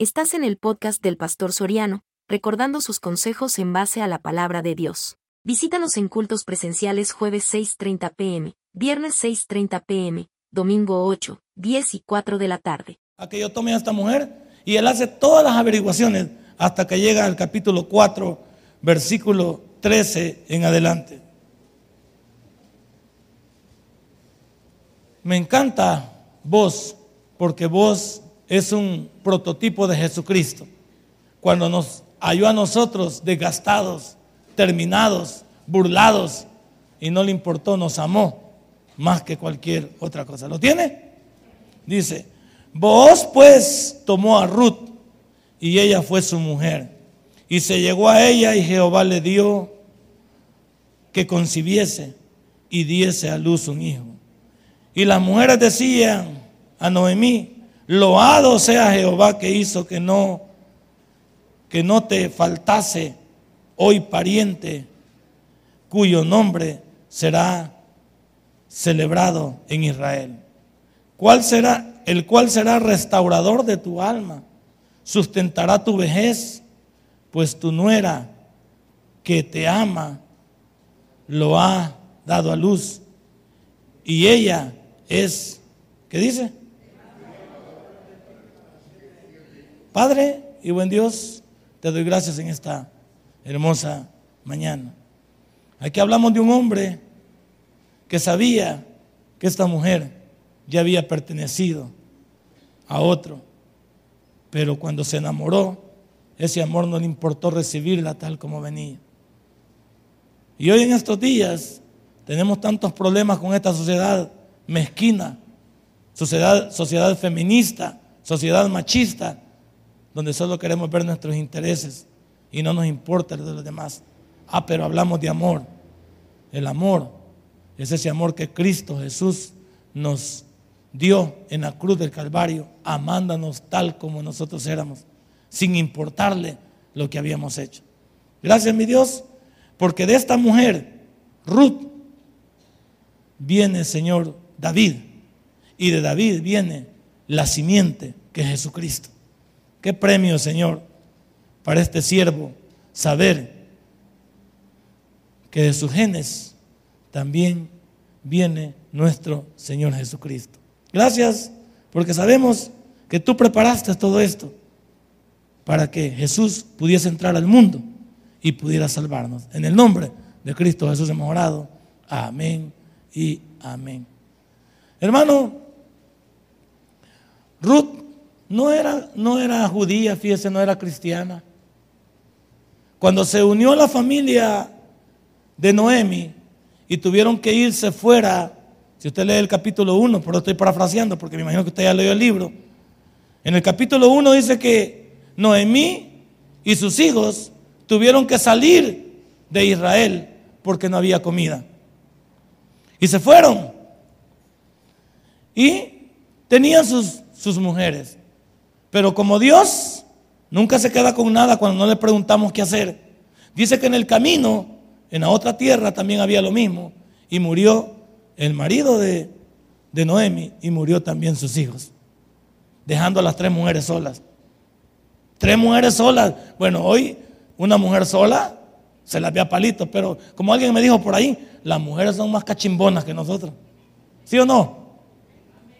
Estás en el podcast del Pastor Soriano, recordando sus consejos en base a la palabra de Dios. Visítanos en cultos presenciales jueves 6.30 pm, viernes 6.30 pm, domingo 8, 10 y 4 de la tarde. A que yo tome a esta mujer y él hace todas las averiguaciones hasta que llega al capítulo 4, versículo 13 en adelante. Me encanta vos, porque vos es un prototipo de Jesucristo. Cuando nos halló a nosotros desgastados, terminados, burlados, y no le importó, nos amó más que cualquier otra cosa. ¿Lo tiene? Dice, vos pues tomó a Ruth y ella fue su mujer. Y se llegó a ella y Jehová le dio que concibiese y diese a luz un hijo. Y las mujeres decían a Noemí, Loado sea Jehová que hizo que no que no te faltase hoy pariente cuyo nombre será celebrado en Israel. ¿Cuál será el cual será restaurador de tu alma? Sustentará tu vejez, pues tu nuera que te ama lo ha dado a luz y ella es ¿qué dice? Padre y buen Dios, te doy gracias en esta hermosa mañana. Aquí hablamos de un hombre que sabía que esta mujer ya había pertenecido a otro, pero cuando se enamoró, ese amor no le importó recibirla tal como venía. Y hoy en estos días tenemos tantos problemas con esta sociedad mezquina, sociedad, feminista, sociedad machista, donde solo queremos ver nuestros intereses y no nos importa el de los demás. Ah, pero hablamos de amor. El amor es ese amor que Cristo Jesús nos dio en la cruz del Calvario, amándonos tal como nosotros éramos, sin importarle lo que habíamos hecho. Gracias, mi Dios, porque de esta mujer, Ruth, viene, Señor, David, y de David viene la simiente que es Jesucristo. Qué premio, Señor, para este siervo saber que de sus genes también viene nuestro Señor Jesucristo. Gracias porque sabemos que tú preparaste todo esto para que Jesús pudiese entrar al mundo y pudiera salvarnos. En el nombre de Cristo Jesús hemos orado. Amén y amén. Hermano, Ruth no era, no era judía, fíjese, no era cristiana. Cuando se unió la familia de Noemi y tuvieron que irse fuera, si usted lee el capítulo 1, pero estoy parafraseando porque me imagino que usted ya leyó el libro. En el capítulo 1 dice que Noemí y sus hijos tuvieron que salir de Israel porque no había comida. Y se fueron. Y tenían sus, sus mujeres. Pero como Dios nunca se queda con nada cuando no le preguntamos qué hacer, dice que en el camino, en la otra tierra también había lo mismo, y murió el marido de, de Noemi y murió también sus hijos, dejando a las tres mujeres solas. Tres mujeres solas. Bueno, hoy una mujer sola se las ve a palitos, pero como alguien me dijo por ahí, las mujeres son más cachimbonas que nosotros. ¿Sí o no?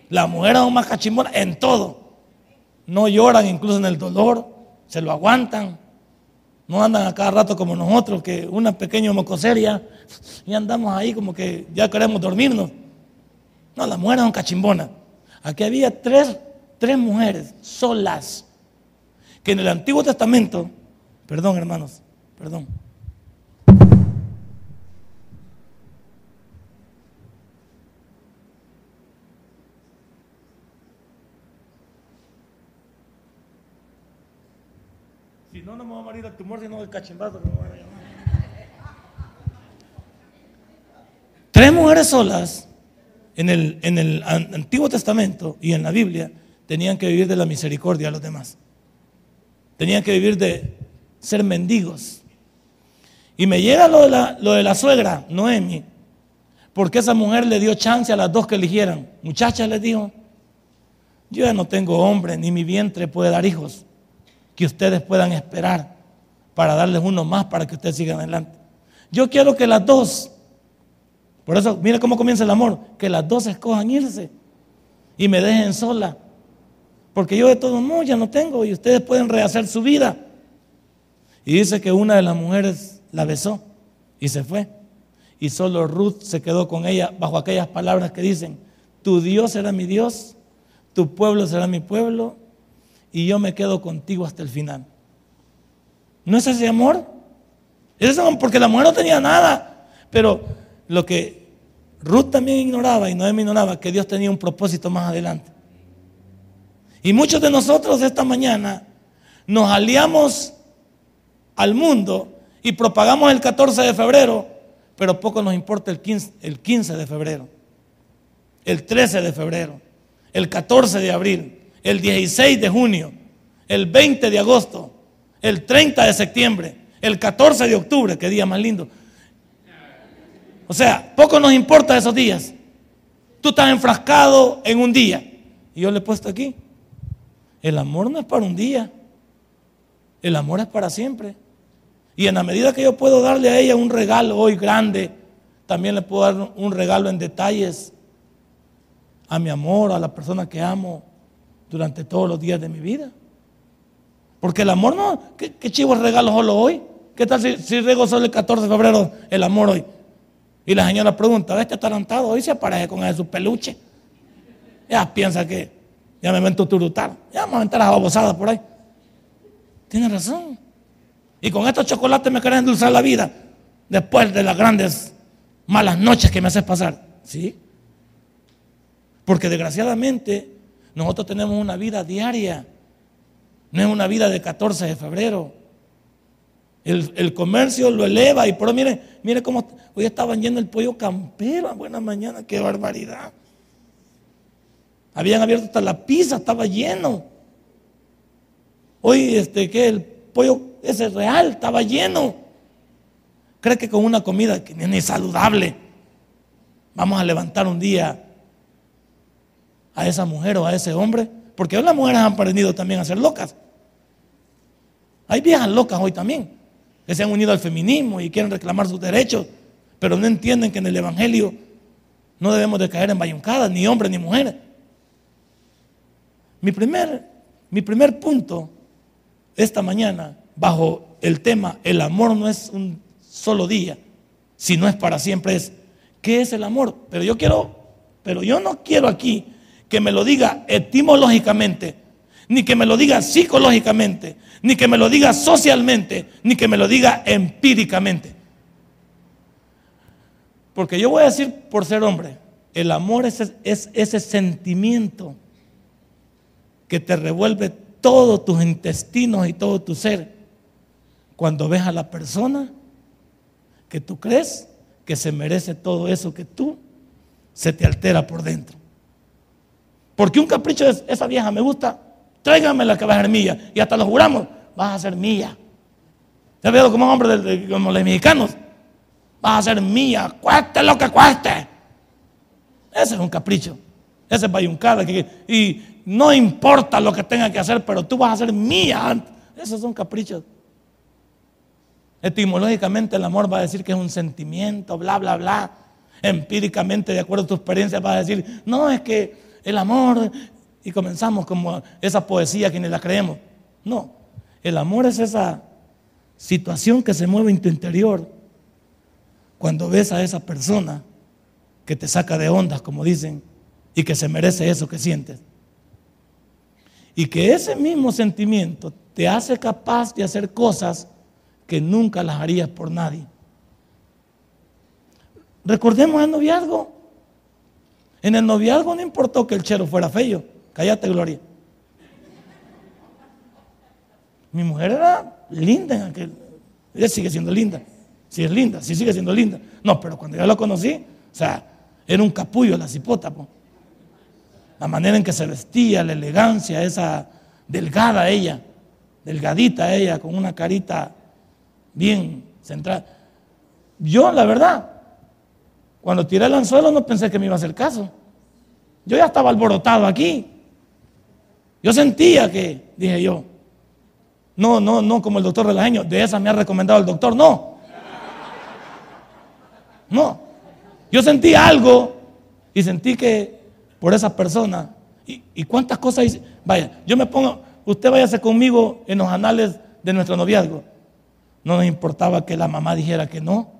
Las mujeres son más cachimbonas en todo no lloran incluso en el dolor, se lo aguantan. No andan a cada rato como nosotros, que una pequeña mocoseria y andamos ahí como que ya queremos dormirnos. No, las mujeres son cachimbonas. Aquí había tres, tres mujeres solas, que en el Antiguo Testamento, perdón hermanos, perdón, no, no me va a morir el tumor, sino el cachimbazo. Tres mujeres solas en el, en el Antiguo Testamento y en la Biblia tenían que vivir de la misericordia a los demás. Tenían que vivir de ser mendigos. Y me llega lo de la, lo de la suegra, Noemi, porque esa mujer le dio chance a las dos que eligieran. Muchachas les dijo, yo ya no tengo hombre, ni mi vientre puede dar hijos que ustedes puedan esperar para darles uno más para que ustedes sigan adelante. Yo quiero que las dos, por eso, mire cómo comienza el amor, que las dos escojan irse y me dejen sola. Porque yo de todos modos ya no tengo y ustedes pueden rehacer su vida. Y dice que una de las mujeres la besó y se fue. Y solo Ruth se quedó con ella bajo aquellas palabras que dicen, tu Dios será mi Dios, tu pueblo será mi pueblo, y yo me quedo contigo hasta el final. ¿No es ese amor? Es amor porque la mujer no tenía nada. Pero lo que Ruth también ignoraba y Noemi ignoraba, que Dios tenía un propósito más adelante. Y muchos de nosotros esta mañana nos aliamos al mundo y propagamos el 14 de febrero, pero poco nos importa el 15, el 15 de febrero, el 13 de febrero, el 14 de abril, el 16 de junio, el 20 de agosto, el 30 de septiembre, el 14 de octubre, qué día más lindo. O sea, poco nos importa esos días. Tú estás enfrascado en un día. Y yo le he puesto aquí, el amor no es para un día, el amor es para siempre. Y en la medida que yo puedo darle a ella un regalo hoy grande, también le puedo dar un regalo en detalles a mi amor, a la persona que amo durante todos los días de mi vida. Porque el amor no, ¿qué, chivo regalo solo hoy? ¿Qué tal si, si solo el 14 de febrero el amor hoy? Y la señora pregunta, este atarantado hoy se aparece con su peluche. Ya piensa que ya me meto turutar, ya me meter a babosada por ahí. Tiene razón. Y con estos chocolates me quieren endulzar la vida después de las grandes malas noches que me haces pasar. ¿Sí? Porque desgraciadamente nosotros tenemos una vida diaria. No es una vida de 14 de febrero. El, comercio lo eleva y pero mire, mire cómo hoy estaban yendo el pollo campero. Buena mañana, qué barbaridad. Habían abierto hasta la pizza, estaba lleno. Hoy, este, que el pollo ese real estaba lleno. ¿Cree que con una comida que ni es saludable vamos a levantar un día a esa mujer o a ese hombre? Porque hoy las mujeres han aprendido también a ser locas. Hay viejas locas hoy también, que se han unido al feminismo y quieren reclamar sus derechos, pero no entienden que en el Evangelio no debemos de caer en bayuncadas, ni hombres ni mujeres. Mi primer, mi primer punto esta mañana, bajo el tema, el amor no es un solo día, si no es para siempre, es, ¿qué es el amor? Pero yo quiero, pero yo no quiero aquí que me lo diga etimológicamente, ni que me lo diga psicológicamente, ni que me lo diga socialmente, ni que me lo diga empíricamente. Porque yo voy a decir por ser hombre, el amor es, es ese sentimiento que te revuelve todos tus intestinos y todo tu ser cuando ves a la persona que tú crees que se merece todo eso que tú se te altera por dentro. Porque un capricho es, esa vieja me gusta, tráigame la que va a ser mía. Y hasta lo juramos, vas a ser mía. ¿Ya veo como hombre como los mexicanos? Vas a ser mía, cueste lo que cueste. Ese es un capricho. Ese es bayuncada. y no importa lo que tenga que hacer, pero tú vas a ser mía. Esos son caprichos. Etimológicamente el amor va a decir que es un sentimiento, bla, bla, bla. Empíricamente, de acuerdo a tu experiencia, va a decir, no, es que el amor, y comenzamos como esa poesía que ni la creemos. No, el amor es esa situación que se mueve en tu interior cuando ves a esa persona que te saca de ondas, como dicen, y que se merece eso que sientes. Y que ese mismo sentimiento te hace capaz de hacer cosas que nunca las harías por nadie. Recordemos el noviazgo. En el noviazgo no importó que el chero fuera feo. Cállate, Gloria. Mi mujer era linda en aquel. Ella sigue siendo linda. Sí es linda, sí sigue siendo linda. No, pero cuando yo la conocí, o sea, era un capullo la cipota. La manera en que se vestía, la elegancia, esa delgada ella, delgadita ella, con una carita bien central. Yo, la verdad, cuando tiré el anzuelo no pensé que me iba a hacer caso. Yo ya estaba alborotado aquí. Yo sentía que, dije yo, No, no, no como el doctor Relajeño. De esa me ha recomendado el doctor. No. No. Yo sentí algo y sentí que por esa persona. ¿Y, cuántas cosas hice? Vaya, yo me pongo, usted váyase conmigo en los anales de nuestro noviazgo. No nos importaba que la mamá dijera que no.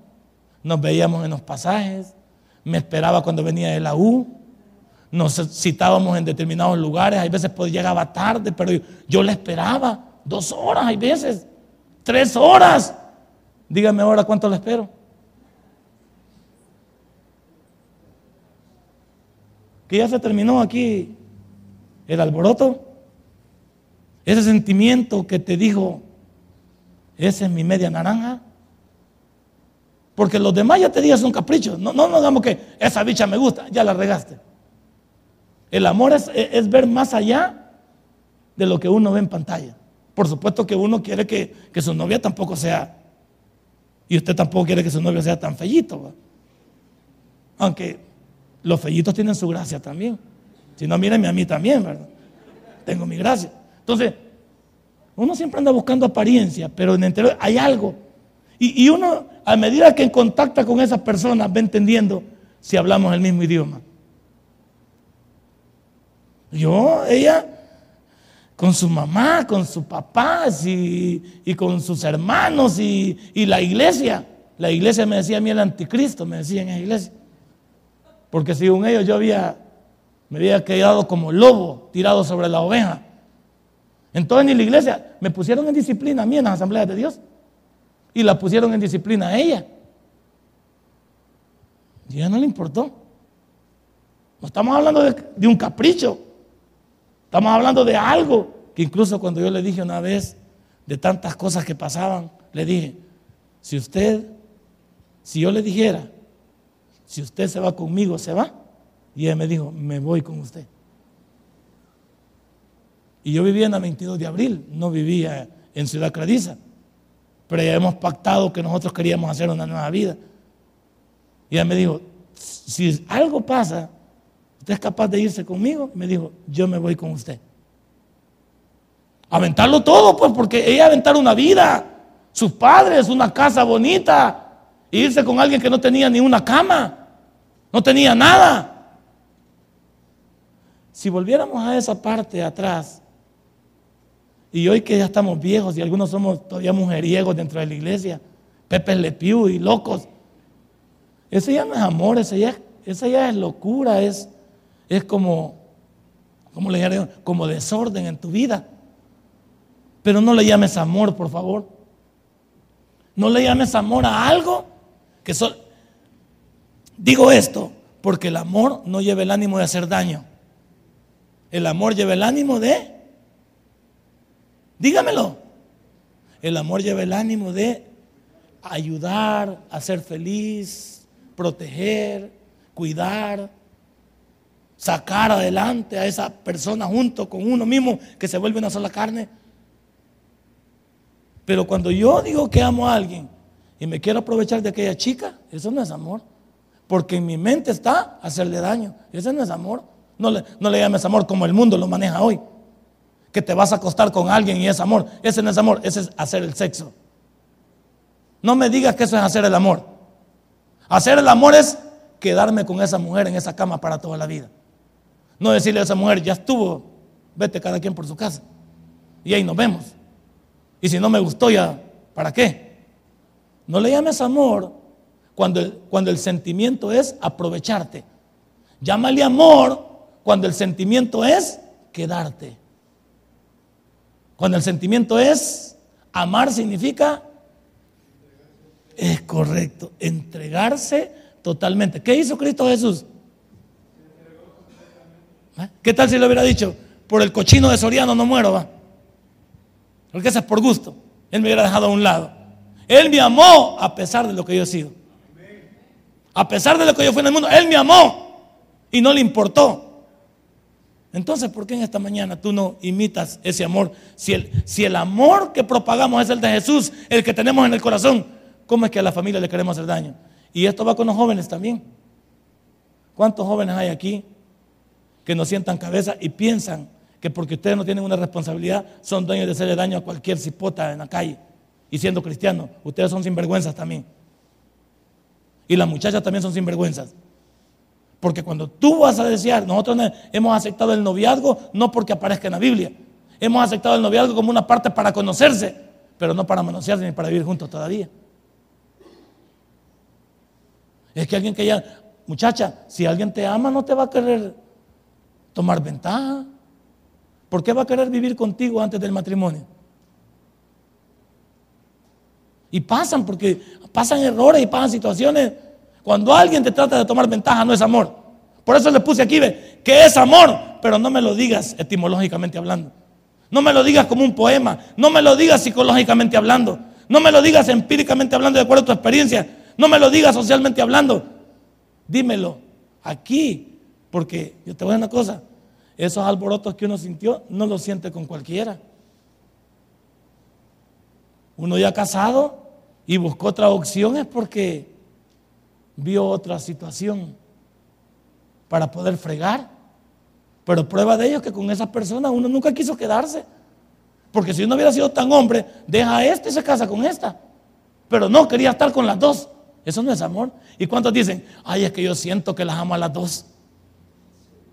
Nos veíamos en los pasajes. Me esperaba cuando venía de la U. Nos citábamos en determinados lugares. Hay veces pues, llegaba tarde, pero yo, yo la esperaba. Dos horas, hay veces. Tres horas. Dígame ahora cuánto le espero. Que ya se terminó aquí el alboroto. Ese sentimiento que te dijo, esa es mi media naranja. Porque los demás ya te digas un capricho. No, no nos damos que esa bicha me gusta, ya la regaste. El amor es, es, ver más allá de lo que uno ve en pantalla. Por supuesto que uno quiere que, su novia tampoco sea, y usted tampoco quiere que su novia sea tan fellito. Aunque los fellitos tienen su gracia también. Si no, mírenme a mí también, ¿verdad? Tengo mi gracia. Entonces, uno siempre anda buscando apariencia, pero en el interior hay algo. Y, uno, a medida que contacta con esas personas, va entendiendo si hablamos el mismo idioma. Yo, ella, con su mamá, con sus papás y, con sus hermanos y, y, la iglesia. La iglesia me decía a mí el anticristo, me decía en la iglesia. Porque según ellos yo había, me había quedado como lobo tirado sobre la oveja. Entonces en la iglesia me pusieron en disciplina a mí en las asambleas de Dios. Y la pusieron en disciplina a ella. Y ella no le importó. No estamos hablando de, de un capricho. Estamos hablando de algo que incluso cuando yo le dije una vez de tantas cosas que pasaban, le dije, si usted, si yo le dijera, si usted se va conmigo, se va. Y ella me dijo, me voy con usted. Y yo vivía en la 22 de abril, no vivía en Ciudad Cradiza. Pero ya hemos pactado que nosotros queríamos hacer una nueva vida. Y ella me dijo, si algo pasa, ¿usted es capaz de irse conmigo? Me dijo, yo me voy con usted. Aventarlo todo, pues, porque ella aventar una vida, sus padres, una casa bonita, e irse con alguien que no tenía ni una cama, no tenía nada. Si volviéramos a esa parte atrás, y hoy que ya estamos viejos y algunos somos todavía mujeriegos dentro de la iglesia, Pepe Le y locos, ese ya no es amor, ese ya, ya es locura, es, es como, como le Como desorden en tu vida. Pero no le llames amor, por favor. No le llames amor a algo que solo... Digo esto porque el amor no lleva el ánimo de hacer daño. El amor lleva el ánimo de... Dígamelo. El amor lleva el ánimo de ayudar, hacer feliz, proteger, cuidar, sacar adelante a esa persona junto con uno mismo que se vuelve una sola carne. Pero cuando yo digo que amo a alguien y me quiero aprovechar de aquella chica, eso no es amor. Porque en mi mente está hacerle daño. Ese no es amor. No le, no le llames amor como el mundo lo maneja hoy. Que te vas a acostar con alguien y es amor. Ese no es amor, ese es hacer el sexo. No me digas que eso es hacer el amor. Hacer el amor es quedarme con esa mujer en esa cama para toda la vida. No decirle a esa mujer, ya estuvo, vete cada quien por su casa. Y ahí nos vemos. Y si no me gustó ya, ¿para qué? No le llames amor cuando el, cuando el sentimiento es aprovecharte. Llámale amor cuando el sentimiento es quedarte. Cuando el sentimiento es amar significa es correcto, entregarse totalmente. ¿Qué hizo Cristo Jesús? ¿Eh? ¿Qué tal si le hubiera dicho, por el cochino de Soriano no muero, va? Porque es por gusto. Él me hubiera dejado a un lado. Él me amó a pesar de lo que yo he sido. A pesar de lo que yo fui en el mundo, Él me amó y no le importó. Entonces, ¿por qué en esta mañana tú no imitas ese amor? Si el, amor que propagamos es el de Jesús, el que tenemos en el corazón, ¿cómo es que a la familia le queremos hacer daño? Y esto va con los jóvenes también. ¿Cuántos jóvenes hay aquí que no sientan cabeza y piensan que porque ustedes no tienen una responsabilidad son dueños de hacerle daño a cualquier cipota en la calle. Y siendo cristianos, ustedes son sinvergüenzas también. Y las muchachas también son sinvergüenzas. Porque cuando tú vas a desear, nosotros hemos aceptado el noviazgo no porque aparezca en la Biblia. Hemos aceptado el noviazgo como una parte para conocerse, pero no para manosearse ni para vivir juntos todavía. Es que alguien que ya, muchacha, si alguien te ama no te va a querer tomar ventaja. ¿Por qué va a querer vivir contigo antes del matrimonio? Y pasan porque pasan errores y pasan situaciones. Cuando alguien te trata de tomar ventaja no es amor. Por eso le puse aquí, ve, que es amor, pero no me lo digas etimológicamente hablando. No me lo digas como un poema, no me lo digas psicológicamente hablando, no me lo digas empíricamente hablando de acuerdo a tu experiencia, no me lo digas socialmente hablando. Dímelo aquí, porque yo te voy a decir una cosa, esos alborotos que uno sintió no los siente con cualquiera. Uno ya casado y buscó otra opción es porque vio otra situación para poder fregar. Pero prueba de ello es que con esas personas uno nunca quiso quedarse. Porque si uno hubiera sido tan hombre, deja a este y se casa con esta. Pero no, quería estar con las dos. Eso no es amor. ¿Y cuántos dicen, ay, es que yo siento que las amo a las dos?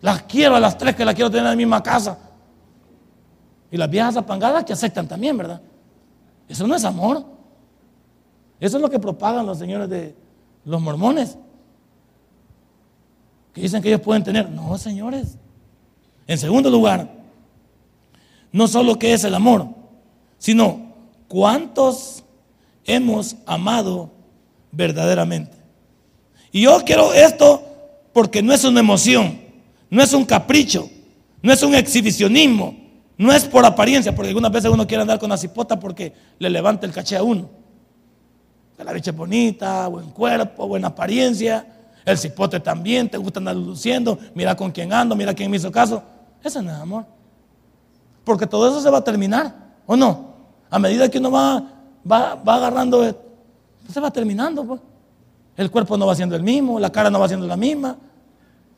Las quiero a las tres que las quiero tener en la misma casa. Y las viejas apangadas que aceptan también, ¿verdad? Eso no es amor. Eso es lo que propagan los señores de los mormones. Que dicen que ellos pueden tener. No, señores. En segundo lugar, no solo que es el amor, sino cuántos hemos amado verdaderamente. Y yo quiero esto porque no es una emoción, no es un capricho, no es un exhibicionismo, no es por apariencia, porque algunas veces uno quiere andar con la cipota porque le levanta el caché a uno. La bicha bonita, buen cuerpo, buena apariencia. El cipote también, te gusta andar luciendo. Mira con quién ando, mira quién me hizo caso. Eso no es amor. Porque todo eso se va a terminar, ¿o no? A medida que uno va, va, va agarrando, se va terminando. Pues. El cuerpo no va siendo el mismo, la cara no va siendo la misma,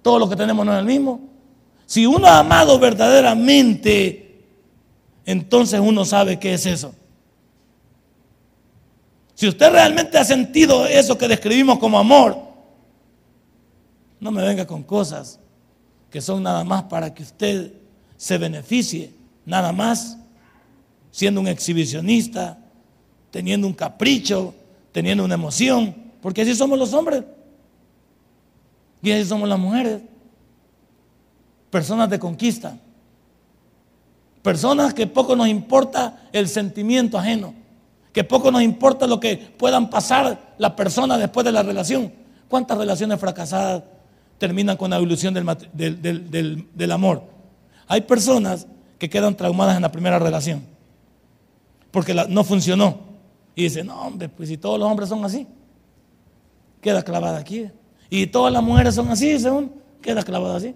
todo lo que tenemos no es el mismo. Si uno ha amado verdaderamente entonces uno sabe qué es eso. Si usted realmente ha sentido eso que describimos como amor, no me venga con cosas que son nada más para que usted se beneficie, nada más siendo un exhibicionista, teniendo un capricho, teniendo una emoción, porque así somos los hombres. Y así somos las mujeres, personas de conquista. Personas que poco nos importa el sentimiento ajeno, que poco nos importa lo que puedan pasar la persona después de la relación. ¿Cuántas relaciones fracasadas terminan con la ilusión del, del amor? Hay personas que quedan traumadas en la primera relación porque no funcionó. Y dicen, no, hombre, pues si todos los hombres son así, queda clavada aquí. Y todas las mujeres son así, según, queda clavada así.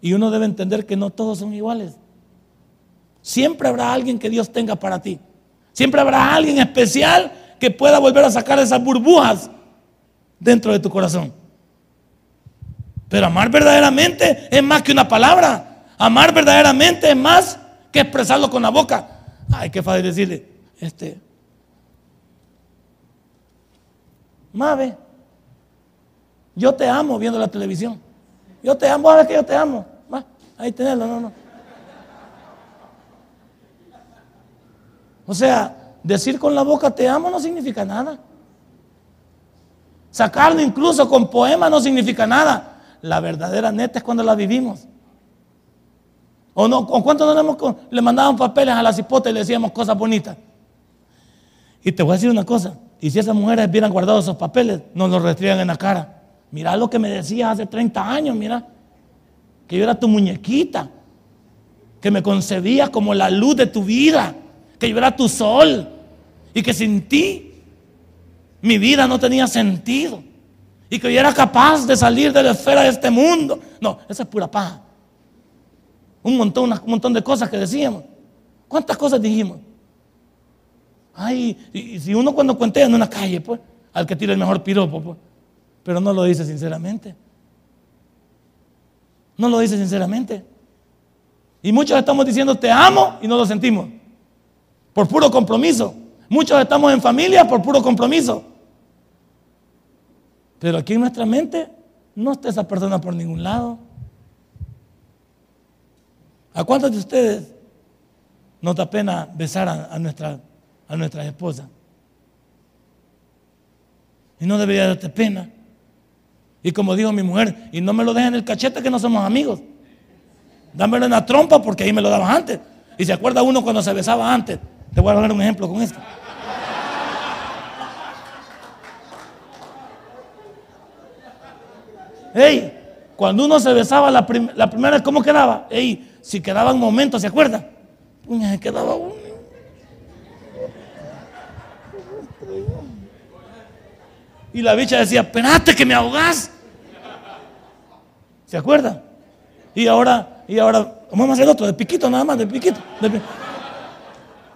Y uno debe entender que no todos son iguales. Siempre habrá alguien que Dios tenga para ti. Siempre habrá alguien especial que pueda volver a sacar esas burbujas dentro de tu corazón. Pero amar verdaderamente es más que una palabra. Amar verdaderamente es más que expresarlo con la boca. Ay, qué fácil decirle, este, Mabe, yo te amo viendo la televisión. Yo te amo, a ver que yo te amo. ahí tenerlo, no, no. O sea, decir con la boca te amo no significa nada. Sacarlo incluso con poema no significa nada. La verdadera neta es cuando la vivimos. ¿O no? ¿Con cuánto no le, mandaban papeles a la cipota y le decíamos cosas bonitas? Y te voy a decir una cosa. Y si esas mujeres hubieran guardado esos papeles, nos los restrían en la cara. Mira lo que me decías hace 30 años, mira. Que yo era tu muñequita. Que me concebías como la luz de tu vida que yo era tu sol y que sin ti mi vida no tenía sentido y que yo era capaz de salir de la esfera de este mundo. No, esa es pura paja. Un montón, un montón de cosas que decíamos. ¿Cuántas cosas dijimos? Ay, y, si uno cuando cuentea en una calle, pues, al que tira el mejor piropo, pues, pero no lo dice sinceramente. No lo dice sinceramente. Y muchos estamos diciendo te amo y no lo sentimos. Por puro compromiso. Muchos estamos en familia por puro compromiso. Pero aquí en nuestra mente no está esa persona por ningún lado. ¿A cuántos de ustedes nos da pena besar a, nuestra, a nuestras esposas? Y no debería darte pena. Y como dijo mi mujer, y no me lo dejen en el cachete que no somos amigos. Dámelo en la trompa porque ahí me lo dabas antes. Y se acuerda uno cuando se besaba antes. Te voy a dar un ejemplo con esto. Ey, cuando uno se besaba la, primera vez, ¿cómo quedaba? Ey, si quedaban momentos, ¿se acuerda? Puña, se quedaba uno. Y la bicha decía, espérate que me ahogás. ¿Se acuerda? Y ahora, y ahora, vamos a hacer otro, de piquito nada más, de piquito.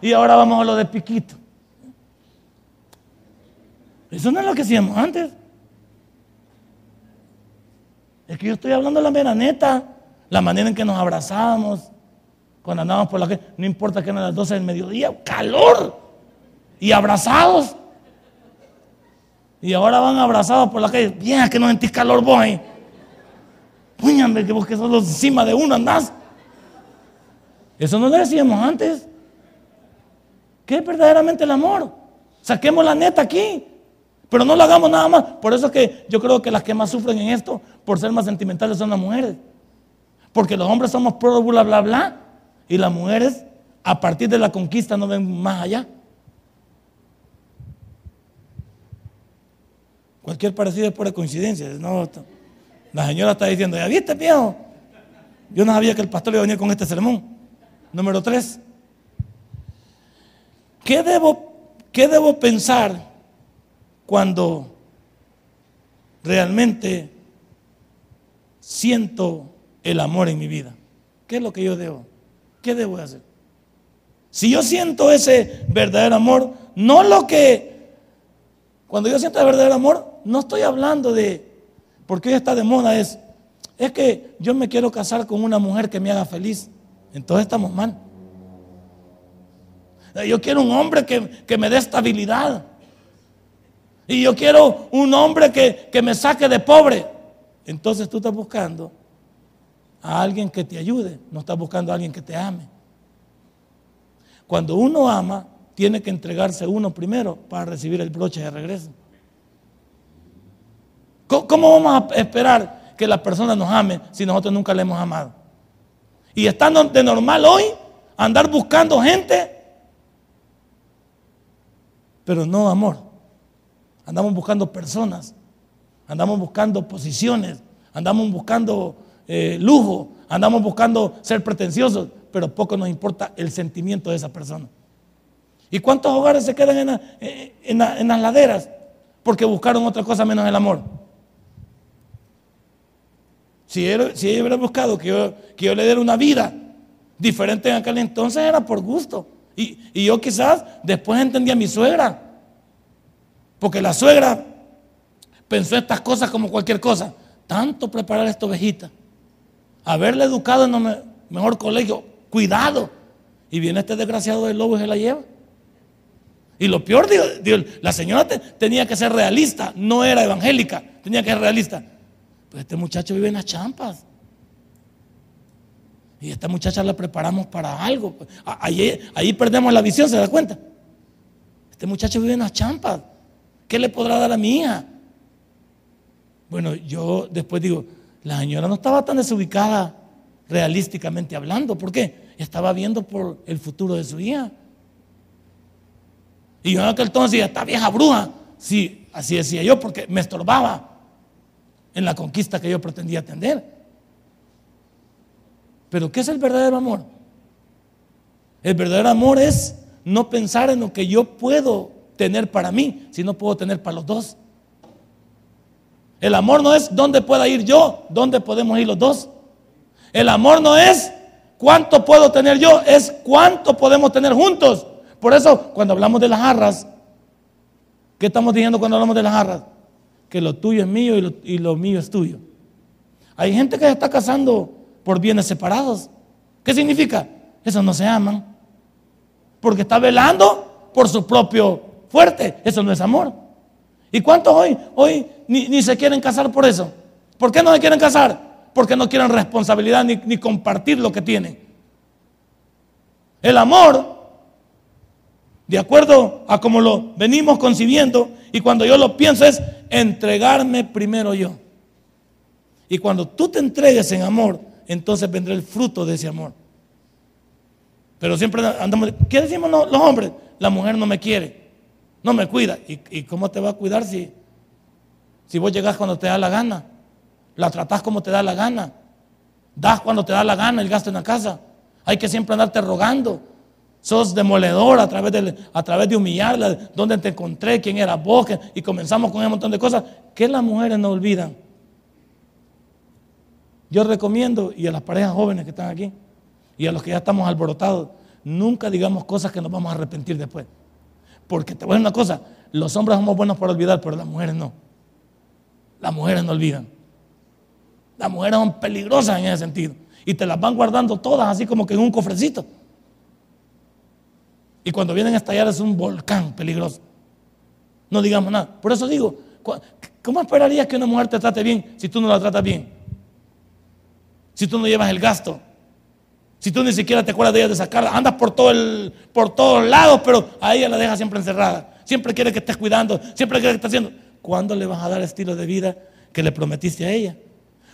Y ahora vamos a lo de piquito. Eso no es lo que hacíamos antes. Es que yo estoy hablando de la mera neta, la manera en que nos abrazamos, cuando andábamos por la calle, no importa que eran las 12 del mediodía, calor, y abrazados. Y ahora van abrazados por la calle, bien, que no sentís calor vos ahí. Puñame, que vos que sos encima de uno andás. Eso no lo decíamos antes. ¿Qué es verdaderamente el amor? Saquemos la neta aquí. Pero no lo hagamos nada más. Por eso es que yo creo que las que más sufren en esto, por ser más sentimentales, son las mujeres. Porque los hombres somos pro bla bla bla. Y las mujeres, a partir de la conquista, no ven más allá. Cualquier parecido es pura coincidencia. No, la señora está diciendo, ¿ya viste, viejo? Yo no sabía que el pastor iba a venir con este sermón. Número tres. ¿Qué debo, qué debo pensar cuando realmente siento el amor en mi vida? ¿Qué es lo que yo debo? ¿Qué debo hacer? Si yo siento ese verdadero amor, no lo que, cuando yo siento el verdadero amor, no estoy hablando de, porque hoy está de moda, es, es que yo me quiero casar con una mujer que me haga feliz. Entonces estamos mal. Yo quiero un hombre que, que me dé estabilidad. Y yo quiero un hombre que, me saque de pobre. Entonces tú estás buscando a alguien que te ayude, no estás buscando a alguien que te ame. Cuando uno ama, tiene que entregarse uno primero para recibir el broche de regreso. ¿Cómo vamos a esperar que la persona nos ame si nosotros nunca le hemos amado? Y estando de normal hoy, andar buscando gente, pero no amor. Andamos buscando personas, andamos buscando posiciones, andamos buscando eh, lujo, andamos buscando ser pretenciosos, pero poco nos importa el sentimiento de esa persona. ¿Y cuántos hogares se quedan en, eh, en las laderas? Porque buscaron otra cosa menos el amor. Si, ella hubiera buscado que yo, que yo le diera una vida diferente en aquel entonces, era por gusto. Y, yo quizás después entendí a mi suegra. Porque la suegra pensó estas cosas como cualquier cosa. Tanto preparar esta ovejita. Haberle educado en el mejor colegio. Cuidado. Y viene este desgraciado del lobo y se la lleva. Y lo peor, la señora tenía que ser realista, no era evangélica, tenía que ser realista. Pues este muchacho vive en las champas. Y esta muchacha la preparamos para algo. Ahí, ahí perdemos la visión, ¿se da cuenta? Este muchacho vive en las champas. ¿Qué le podrá dar a mi hija? Bueno, yo después digo, la señora no estaba tan desubicada realísticamente hablando. ¿Por qué? Estaba viendo por el futuro de su hija. Y yo en aquel entonces decía, esta vieja bruja. Sí, así decía yo, porque me estorbaba en la conquista que yo pretendía atender. Pero ¿qué es el verdadero amor? El verdadero amor es no pensar en lo que yo puedo tener para mí, sino puedo tener para los dos. El amor no es dónde pueda ir yo, dónde podemos ir los dos. El amor no es cuánto puedo tener yo, es cuánto podemos tener juntos. Por eso, cuando hablamos de las jarras, ¿qué estamos diciendo cuando hablamos de las jarras? que lo tuyo es mío y lo, mío es tuyo. Hay gente que se está casando por bienes separados. ¿Qué significa? Eso no se aman. Porque está velando por su propio fuerte. Eso no es amor. ¿Y cuántos hoy, hoy ni, se quieren casar por eso? ¿Por qué no se quieren casar? Porque no quieren responsabilidad ni, ni compartir lo que tienen. El amor, de acuerdo a como lo venimos concibiendo, y cuando yo lo pienso es entregarme primero yo. Y cuando tú te entregues en amor, entonces vendrá el fruto de ese amor. Pero siempre andamos, ¿qué decimos los hombres? La mujer no me quiere, no me cuida. ¿Y, cómo te va a cuidar si, si vos llegás cuando te da la gana? La tratás como te da la gana. Das cuando te da la gana el gasto en la casa. Hay que siempre andarte rogando. Sos demoledor a través de, a través de humillarla, dónde te encontré, quién era vos, y comenzamos con un montón de cosas que las mujeres no olvidan. Yo recomiendo, y a las parejas jóvenes que están aquí, y a los que ya estamos alborotados, nunca digamos cosas que nos vamos a arrepentir después. Porque te voy a decir una cosa, los hombres somos buenos para olvidar, pero las mujeres no. Las mujeres no olvidan. Las mujeres son peligrosas en ese sentido. Y te las van guardando todas así como que en un cofrecito. Y cuando vienen a estallar es un volcán peligroso. No digamos nada. Por eso digo, ¿cómo esperarías que una mujer te trate bien si tú no la tratas bien? Si tú no llevas el gasto. Si tú ni siquiera te acuerdas de ella de sacarla, andas por, todo el, por todos lados, pero a ella la dejas siempre encerrada. Siempre quiere que estés cuidando, siempre quiere que estés haciendo. ¿Cuándo le vas a dar el estilo de vida que le prometiste a ella?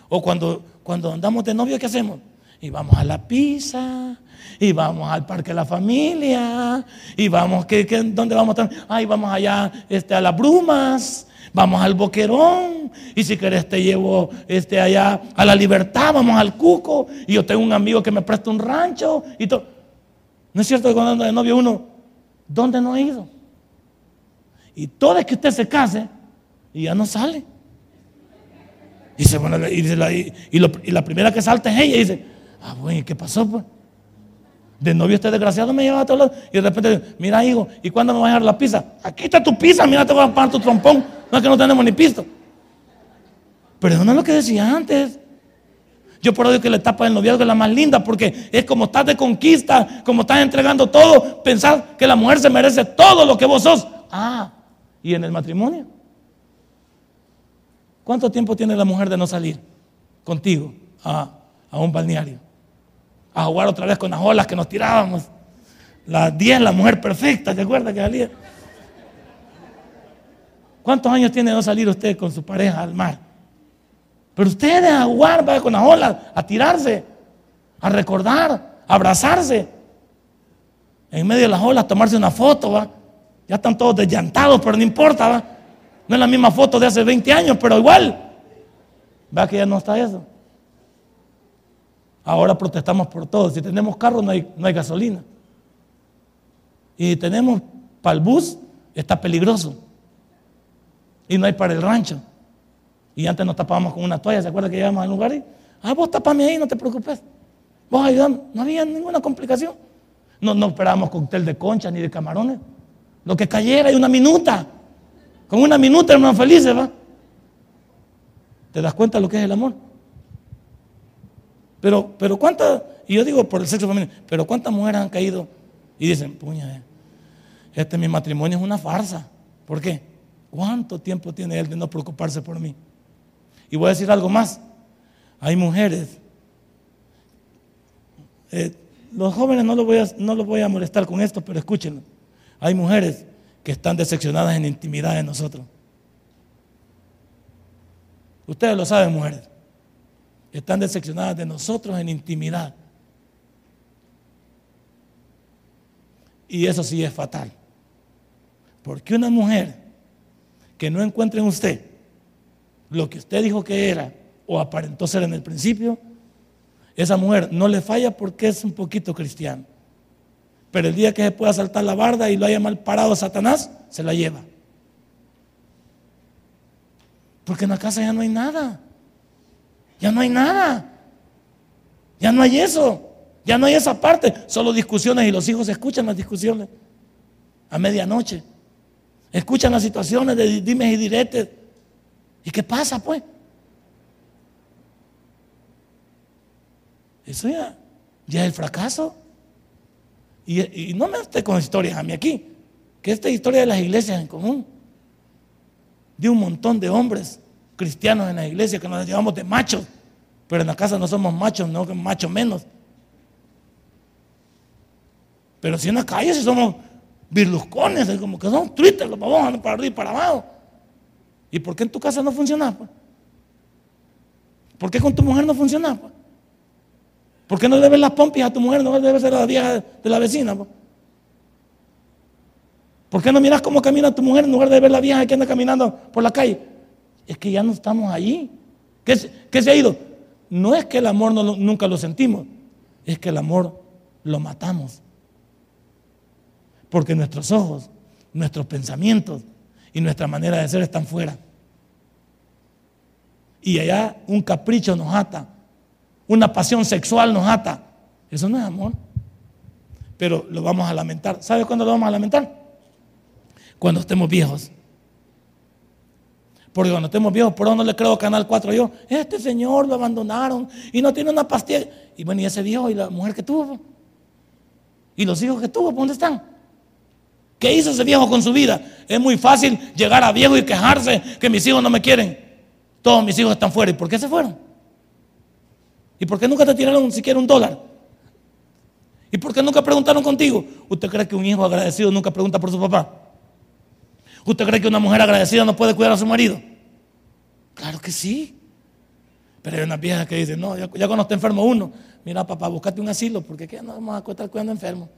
O cuando, cuando andamos de novio, ¿qué hacemos? Y vamos a la pizza, y vamos al parque de la familia, y vamos, ¿qué, dónde vamos? Ay, vamos allá este, a las brumas, vamos al boquerón, y si querés te llevo este, allá a la libertad, vamos al cuco, y yo tengo un amigo que me presta un rancho, y todo. ¿No es cierto que cuando anda de novio uno, ¿dónde no ha ido? Y todo es que usted se case y ya no sale. Y, se, bueno, y, y, la primera que salta es ella y dice, ah, bueno, ¿y qué pasó pues? De novio este desgraciado me lleva a todos lados. Y de repente, mira hijo, ¿y cuándo me vas a dejar la pizza? Aquí está tu pizza, mira, te voy a pagar tu trompón. No es que no tenemos ni pisto. Pero eso lo que decía antes. Yo por odio que la etapa del noviazgo es la más linda porque es como estás de conquista, como estás entregando todo, pensar que la mujer se merece todo lo que vos sos. Ah, y en el matrimonio. ¿Cuánto tiempo tiene la mujer de no salir contigo a, a un balneario? A jugar otra vez con las olas que nos tirábamos. Las 10, la mujer perfecta, ¿te acuerdas que salía? ¿Cuántos años tiene de no salir usted con su pareja al mar? Pero ustedes a jugar, va con las olas, a tirarse, a recordar, a abrazarse. En medio de las olas, tomarse una foto, va. Ya están todos desllantados, pero no importa, va. No es la misma foto de hace 20 años, pero igual. Va que ya no está eso. Ahora protestamos por todo. Si tenemos carro, no hay, no hay gasolina. Y tenemos para el bus, está peligroso y no hay para el rancho. Y antes nos tapábamos con una toalla, ¿se acuerda que llegamos al lugar? Y, ah, vos tapame ahí, no te preocupes. Vos ayudando, no había ninguna complicación. No, no esperábamos cóctel de concha ni de camarones. Lo que cayera y una minuta. Con una minuta hermano felices, ¿va? ¿Te das cuenta de lo que es el amor? Pero, pero cuántas, y yo digo por el sexo femenino, pero cuántas mujeres han caído y dicen, puña, eh, este mi matrimonio es una farsa. ¿Por qué? ¿Cuánto tiempo tiene él de no preocuparse por mí? Y voy a decir algo más. Hay mujeres. Eh, los jóvenes no los, voy a, no los voy a molestar con esto, pero escúchenlo. Hay mujeres que están decepcionadas en intimidad de nosotros. Ustedes lo saben, mujeres. Están decepcionadas de nosotros en intimidad. Y eso sí es fatal. Porque una mujer que no encuentre en usted lo que usted dijo que era o aparentó ser en el principio, esa mujer no le falla porque es un poquito cristiano. Pero el día que se pueda saltar la barda y lo haya mal parado Satanás, se la lleva. Porque en la casa ya no hay nada. Ya no hay nada. Ya no hay eso. Ya no hay esa parte. Solo discusiones y los hijos escuchan las discusiones a medianoche. Escuchan las situaciones de dimes y diretes. ¿Y qué pasa pues? Eso ya, ya es el fracaso. Y, no me esté con historias a mí aquí, que esta historia de las iglesias en común, de un montón de hombres cristianos en la iglesia que nos llevamos de machos, pero en la casa no somos machos, no machos menos. Pero si en la calle si somos virluscones, como que son Twitter, los vamos para arriba y para abajo. ¿Y por qué en tu casa no funciona? Pues? ¿Por qué con tu mujer no funciona? Pues? ¿Por qué no le ves las pompis a tu mujer? No debe ser la vieja de la vecina. Pues? ¿Por qué no miras cómo camina tu mujer en lugar de ver la vieja que anda caminando por la calle? Es que ya no estamos allí. ¿Qué, se ha ido? No es que el amor nunca lo sentimos, es que el amor lo matamos. Porque nuestros ojos, nuestros pensamientos y nuestra manera de ser están fuera y allá un capricho nos ata, una pasión sexual nos ata. Eso no es amor. Pero lo vamos a lamentar. ¿Sabes cuándo lo vamos a lamentar? Cuando estemos viejos. Porque cuando estemos viejos, por no le creo Canal 4 yo, este señor lo abandonaron y no tiene una pastilla. Y bueno, y ese viejo y la mujer que tuvo. Y los hijos que tuvo, ¿dónde están? ¿Qué hizo ese viejo con su vida? Es muy fácil llegar a viejo y quejarse que mis hijos no me quieren. Todos mis hijos están fuera. ¿Y por qué se fueron? ¿Y por qué nunca te tiraron siquiera un dólar? ¿Y por qué nunca preguntaron contigo? ¿Usted cree que un hijo agradecido nunca pregunta por su papá? ¿Usted cree que una mujer agradecida no puede cuidar a su marido? Claro que sí. Pero hay unas viejas que dicen, no, ya, cuando está enfermo uno, mira papá, búscate un asilo, porque ¿qué no vamos a estar cuidando enfermo?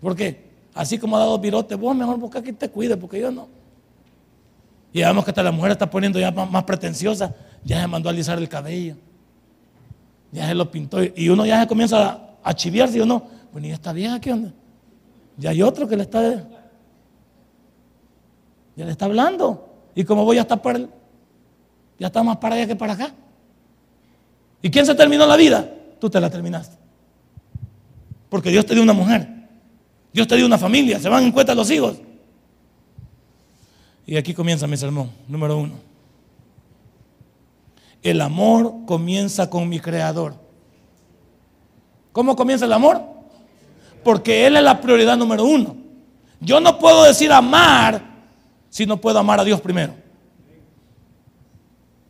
¿Por qué? Así como ha dado virote, vos mejor busca que te cuide, porque yo no. Y vemos que hasta la mujer está poniendo ya más, pretenciosa, ya se mandó a alisar el cabello, ya se lo pintó y uno ya se comienza a, a chiviarse no. Bueno, ¿y esta vieja qué onda? Ya hay otro que le está, ya le está hablando. Y como voy a estar para ya está más para allá que para acá. ¿Y quién se terminó la vida? Tú te la terminaste. Porque Dios te dio una mujer. Dios te dio una familia. Se van en cuenta los hijos. Y aquí comienza mi sermón, número uno. El amor comienza con mi creador. ¿Cómo comienza el amor? Porque Él es la prioridad número uno. Yo no puedo decir amar si no puedo amar a Dios primero.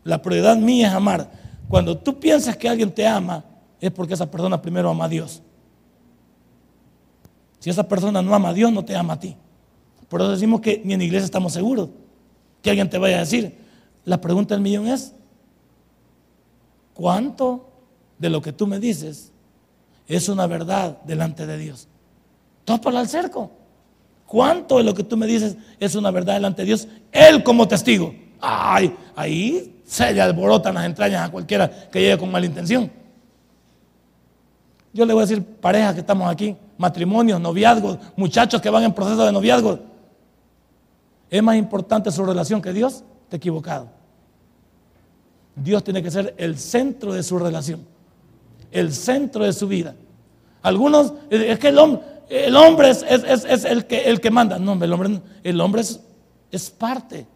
La prioridad mía es amar. Cuando tú piensas que alguien te ama, es porque esa persona primero ama a Dios. Si esa persona no ama a Dios, no te ama a ti. Por eso decimos que ni en la iglesia estamos seguros que alguien te vaya a decir. La pregunta del millón es, ¿cuánto de lo que tú me dices es una verdad delante de Dios? Todo para el cerco. ¿Cuánto de lo que tú me dices es una verdad delante de Dios? Él como testigo. Ay, ahí se le alborotan las entrañas a cualquiera que llegue con mala intención. Yo le voy a decir, parejas que estamos aquí, matrimonios, noviazgos, muchachos que van en proceso de noviazgo, es más importante su relación que Dios, te equivocado. Dios tiene que ser el centro de su relación, el centro de su vida. Algunos, es que el hombre, el hombre es, el, que, el que manda. No, el hombre, el hombre es, parte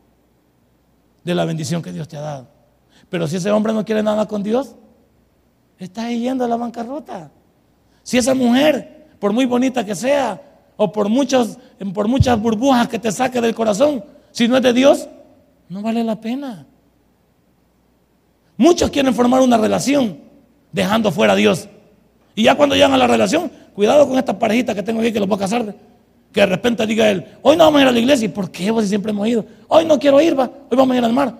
de la bendición que Dios te ha dado. Pero si ese hombre no quiere nada con Dios, está yendo a la bancarrota. Si esa mujer, por muy bonita que sea, o por, muchos, por muchas burbujas que te saque del corazón, si no es de Dios, no vale la pena. Muchos quieren formar una relación dejando fuera a Dios. Y ya cuando llegan a la relación, cuidado con esta parejita que tengo aquí que los voy a casar. Que de repente diga él, hoy no vamos a ir a la iglesia. ¿Y por qué? Pues siempre hemos ido. Hoy no quiero ir, va. Hoy vamos a ir al mar.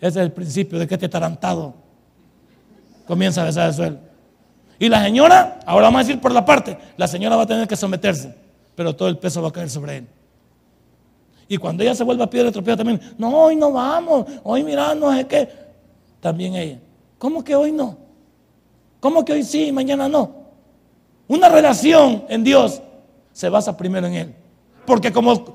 ese es el principio de que este tarantado comienza a besar el suelo. Y la señora, ahora vamos a decir por la parte, la señora va a tener que someterse, pero todo el peso va a caer sobre él. Y cuando ella se vuelva a piedra tropiezo también, no, hoy no vamos, hoy mira, no es que, también ella. ¿Cómo que hoy no? ¿Cómo que hoy sí y mañana no? Una relación en Dios se basa primero en Él. Porque como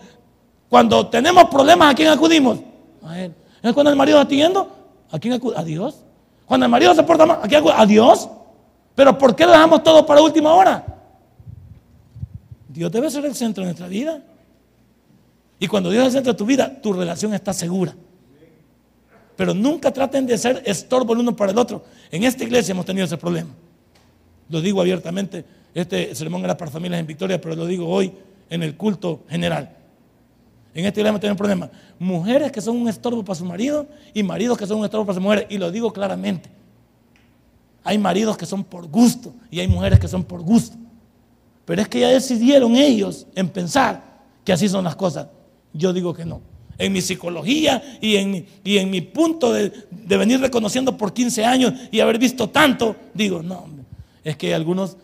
cuando tenemos problemas, ¿a quién acudimos? A Él. Cuando el marido está teniendo, ¿a quién acudimos? A Dios. Cuando el marido se porta mal, ¿a quién acudimos? A Dios. Pero ¿por qué dejamos todo para última hora? Dios debe ser el centro de nuestra vida. Y cuando Dios es el centro de tu vida, tu relación está segura. Pero nunca traten de ser estorbo el uno para el otro. En esta iglesia hemos tenido ese problema. Lo digo abiertamente, este sermón era para familias en Victoria, pero lo digo hoy en el culto general. En este iglesia tenemos problemas. Mujeres que son un estorbo para su marido y maridos que son un estorbo para su mujer. Y lo digo claramente. Hay maridos que son por gusto y hay mujeres que son por gusto. Pero es que ya decidieron ellos en pensar que así son las cosas. Yo digo que no. En mi psicología y en mi, y en mi punto de, de venir reconociendo por 15 años y haber visto tanto, digo, no, es que algunos,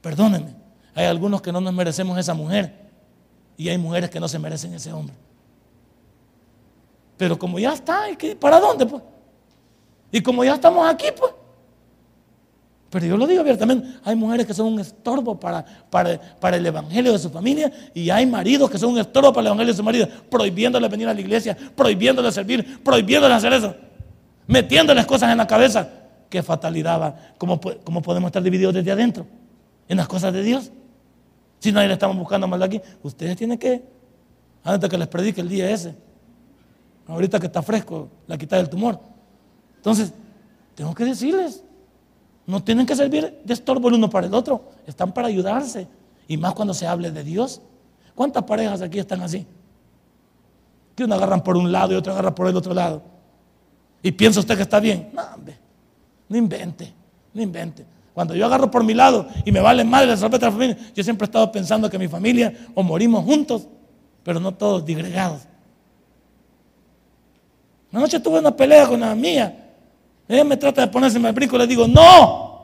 perdónenme, hay algunos que no nos merecemos esa mujer y hay mujeres que no se merecen ese hombre. Pero como ya está, ¿para dónde pues? Y como ya estamos aquí, pues, pero yo lo digo abiertamente, hay mujeres que son un estorbo para, para, el evangelio de su familia y hay maridos que son un estorbo para el evangelio de su marido, prohibiéndole venir a la iglesia, prohibiéndole servir, prohibiéndole hacer eso, metiéndoles cosas en la cabeza. Qué fatalidad va. ¿Cómo, cómo podemos estar divididos desde adentro? En las cosas de Dios. Si nadie le estamos buscando mal de aquí, ustedes tienen que, antes que les predique el día ese, ahorita que está fresco, la quita del tumor. Entonces, tengo que decirles, no tienen que servir de estorbo el uno para el otro, están para ayudarse. Y más cuando se hable de Dios. ¿Cuántas parejas aquí están así? Que uno agarran por un lado y otro agarra por el otro lado. Y piensa usted que está bien. No, hombre, no invente, no invente. Cuando yo agarro por mi lado y me vale madre la la familia, yo siempre he estado pensando que mi familia o morimos juntos, pero no todos digregados. Una noche tuve una pelea con la mía ella me trata de ponerse en el brinco y le digo, no.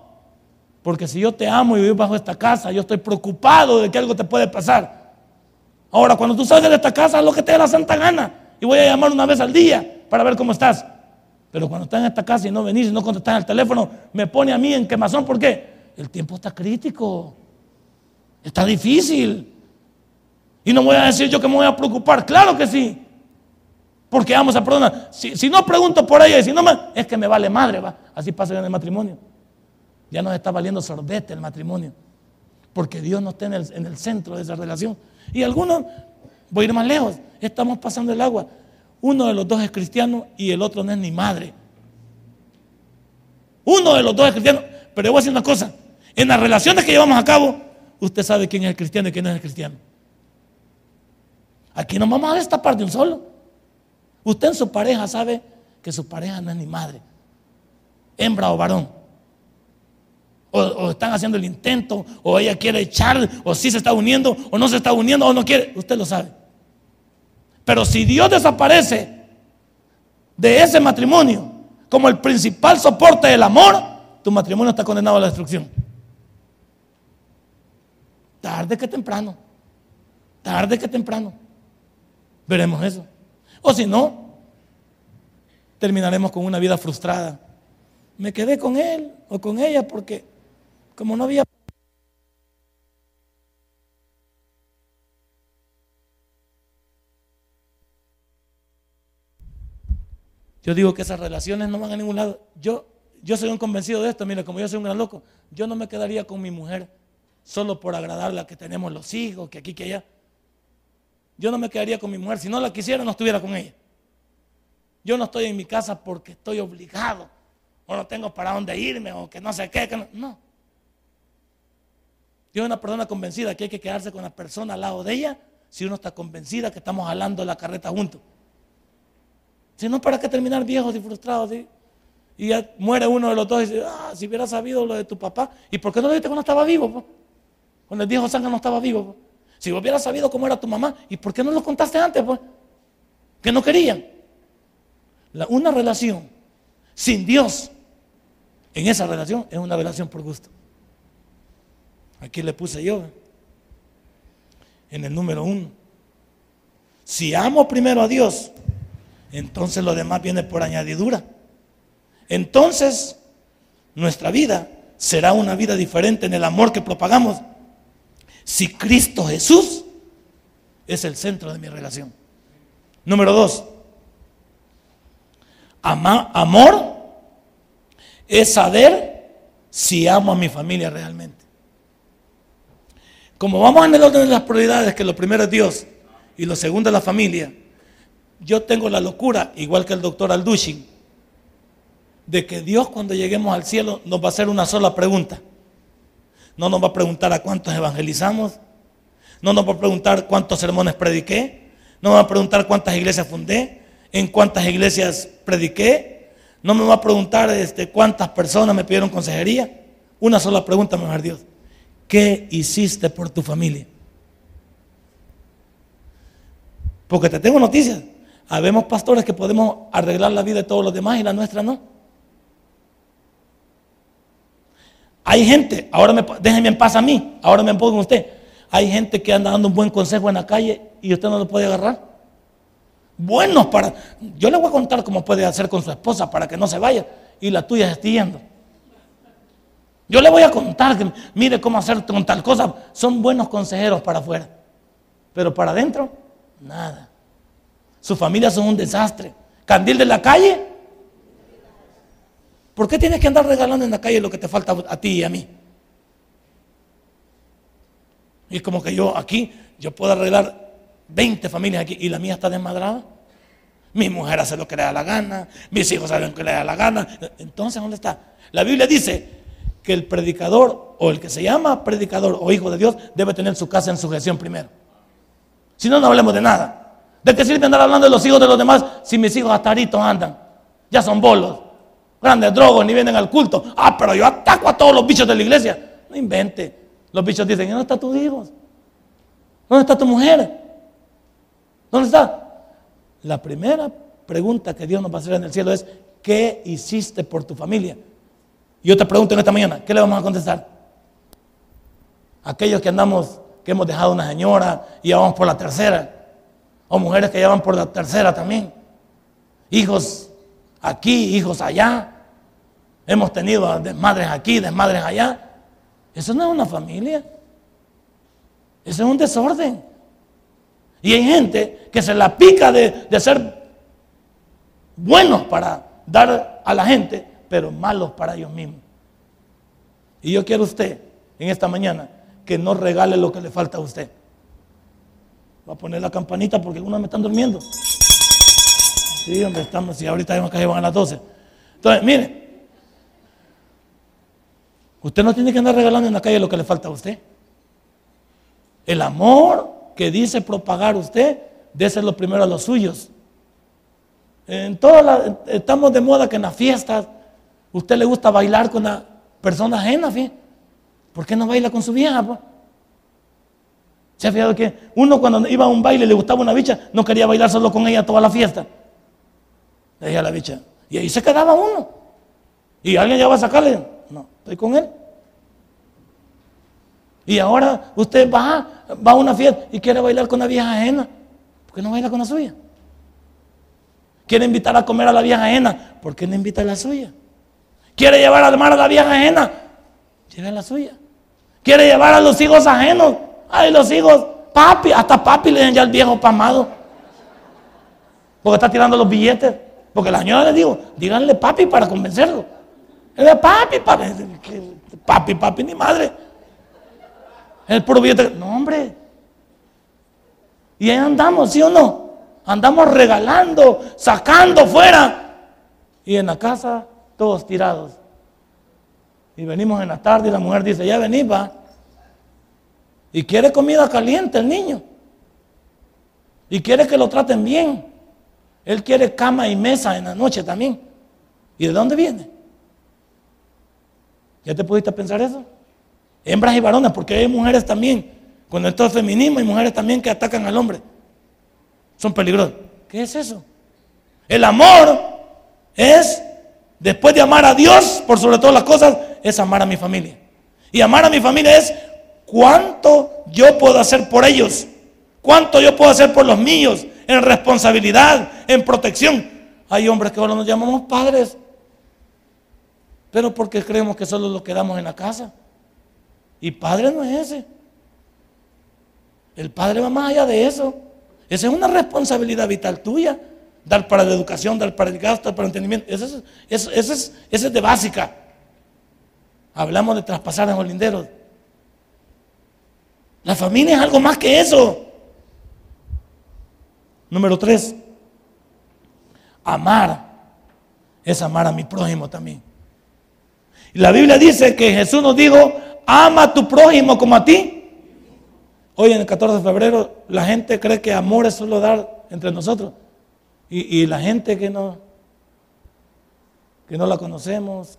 Porque si yo te amo y vivo bajo esta casa, yo estoy preocupado de que algo te puede pasar. Ahora, cuando tú sales de esta casa, haz lo que te dé la santa gana. Y voy a llamar una vez al día para ver cómo estás. Pero cuando estás en esta casa y no venís y no contestás el teléfono, me pone a mí en quemazón. ¿Por qué? El tiempo está crítico. Está difícil. Y no voy a decir yo que me voy a preocupar. Claro que sí. Porque vamos a perdonar. Si, no pregunto por ella si no es que me vale madre, va. Así pasa en el matrimonio. Ya nos está valiendo sorbete el matrimonio. Porque Dios no está en el centro de esa relación. Y algunos, voy a ir más lejos, estamos pasando el agua. Uno de los dos es cristiano y el otro no es ni madre. Uno de los dos es cristiano. Pero yo voy a decir una cosa. En las relaciones que llevamos a cabo, usted sabe quién es el cristiano y quién no es el cristiano. Aquí nos vamos a destapar de un solo. Usted en su pareja sabe que su pareja no es ni madre, hembra o varón. O, están haciendo el intento, o ella quiere echar, o si se está uniendo, o no se está uniendo, o no quiere. Usted lo sabe. Pero si Dios desaparece de ese matrimonio como el principal soporte del amor, tu matrimonio está condenado a la destrucción. Tarde que temprano. Tarde que temprano. Veremos eso. O si no, terminaremos con una vida frustrada. Me quedé con él o con ella porque como no había... Yo digo que esas relaciones no van a ningún lado. Yo, yo soy un convencido de esto, mira, como yo soy un gran loco, yo no me quedaría con mi mujer solo por agradarla que tenemos los hijos, que aquí, que allá. Yo no me quedaría con mi mujer. Si no la quisiera, no estuviera con ella. Yo no estoy en mi casa porque estoy obligado. O no tengo para dónde irme. O que no sé qué. no. no. Yo soy una persona convencida que hay que quedarse con la persona al lado de ella si uno está convencida que estamos jalando la carreta juntos. Si no, ¿para qué terminar viejos y frustrados? Y ya muere uno de los dos y dice, ah, si hubiera sabido lo de tu papá, ¿y por qué no lo viste cuando estaba vivo? Cuando el viejo sangre no estaba vivo. Si hubieras sabido cómo era tu mamá, ¿y por qué no lo contaste antes? Pues? Que no querían. una relación sin Dios, en esa relación, es una relación por gusto. Aquí le puse yo, en el número uno. Si amo primero a Dios, entonces lo demás viene por añadidura. Entonces, nuestra vida será una vida diferente en el amor que propagamos si Cristo Jesús es el centro de mi relación. Número dos, amor es saber si amo a mi familia realmente. Como vamos en el orden de las prioridades, que lo primero es Dios y lo segundo es la familia, yo tengo la locura, igual que el doctor Aldushin, de que Dios cuando lleguemos al cielo nos va a hacer una sola pregunta. No nos va a preguntar a cuántos evangelizamos. No nos va a preguntar cuántos sermones prediqué. No me va a preguntar cuántas iglesias fundé. En cuántas iglesias prediqué. No me va a preguntar este, cuántas personas me pidieron consejería. Una sola pregunta, mejor Dios. ¿Qué hiciste por tu familia? Porque te tengo noticias. Habemos pastores que podemos arreglar la vida de todos los demás y la nuestra no. Hay gente, ahora me, déjenme en paz a mí, ahora me pongo usted. Hay gente que anda dando un buen consejo en la calle y usted no lo puede agarrar. Buenos para. Yo le voy a contar cómo puede hacer con su esposa para que no se vaya y la tuya se esté yendo. Yo le voy a contar que mire cómo hacer con tal cosa. Son buenos consejeros para afuera, pero para adentro, nada. Su familia son un desastre. Candil de la calle. ¿Por qué tienes que andar regalando en la calle lo que te falta a ti y a mí? Y es como que yo aquí, yo puedo arreglar 20 familias aquí y la mía está desmadrada. Mi mujer hace lo que le da la gana, mis hijos hacen lo que le da la gana. Entonces, ¿dónde está? La Biblia dice que el predicador o el que se llama predicador o hijo de Dios debe tener su casa en sujeción primero. Si no, no hablemos de nada. ¿De qué sirve andar hablando de los hijos de los demás si mis hijos hasta andan? Ya son bolos, grandes drogos, ni vienen al culto. Ah, pero yo ataco a todos los bichos de la iglesia. No invente. Los bichos dicen, ¿dónde están tus hijos? ¿Dónde está tu mujer? ¿Dónde está? La primera pregunta que Dios nos va a hacer en el cielo es, ¿qué hiciste por tu familia? Y yo te pregunto en esta mañana, ¿qué le vamos a contestar? Aquellos que andamos, que hemos dejado una señora y vamos por la tercera o mujeres que llevan por la tercera también. Hijos aquí, hijos allá. Hemos tenido desmadres aquí, desmadres allá. Eso no es una familia. Eso es un desorden. Y hay gente que se la pica de, de ser buenos para dar a la gente, pero malos para ellos mismos. Y yo quiero usted en esta mañana que no regale lo que le falta a usted. Va a poner la campanita porque algunos me están durmiendo. Sí, hombre, estamos, si ahorita hay que van a las 12. Entonces, mire, usted no tiene que andar regalando en la calle lo que le falta a usted. El amor que dice propagar usted, lo primero a los suyos. En todas estamos de moda que en las fiestas usted le gusta bailar con la persona ajena, ¿por qué no baila con su vieja? Pues? ¿Se ha fijado que uno cuando iba a un baile le gustaba una bicha, no quería bailar solo con ella toda la fiesta? Le decía a la bicha. Y ahí se quedaba uno. Y alguien ya va a sacarle. No, estoy con él. Y ahora usted va, va a una fiesta y quiere bailar con una vieja ajena. ¿Por qué no baila con la suya? Quiere invitar a comer a la vieja ajena. ¿Por qué no invita a la suya? Quiere llevar a mar a la vieja ajena. Lleve a la suya. Quiere llevar a los hijos ajenos. Ay, los hijos, papi, hasta papi le den ya al viejo pamado. Porque está tirando los billetes. Porque la señora le digo, díganle papi para convencerlo. Él papi, papi, papi, papi, ni madre. El puro billete. No, hombre. Y ahí andamos, ¿sí o no? Andamos regalando, sacando fuera. Y en la casa, todos tirados. Y venimos en la tarde y la mujer dice, ya vení, va. Y quiere comida caliente el niño. Y quiere que lo traten bien. Él quiere cama y mesa en la noche también. ¿Y de dónde viene? ¿Ya te pudiste pensar eso? Hembras y varones, porque hay mujeres también. Cuando esto es feminismo, hay mujeres también que atacan al hombre. Son peligrosos. ¿Qué es eso? El amor es, después de amar a Dios, por sobre todas las cosas, es amar a mi familia. Y amar a mi familia es ¿Cuánto yo puedo hacer por ellos? ¿Cuánto yo puedo hacer por los míos? En responsabilidad, en protección. Hay hombres que ahora nos llamamos padres, pero porque creemos que solo lo quedamos en la casa. Y padre no es ese. El padre va más allá de eso. Esa es una responsabilidad vital tuya. Dar para la educación, dar para el gasto, dar para el entendimiento. Eso es, es, es de básica. Hablamos de traspasar en los linderos. La familia es algo más que eso. Número tres, amar es amar a mi prójimo también. Y la Biblia dice que Jesús nos dijo, ama a tu prójimo como a ti. Hoy en el 14 de febrero la gente cree que amor es solo dar entre nosotros. Y, la gente que no, que no la conocemos,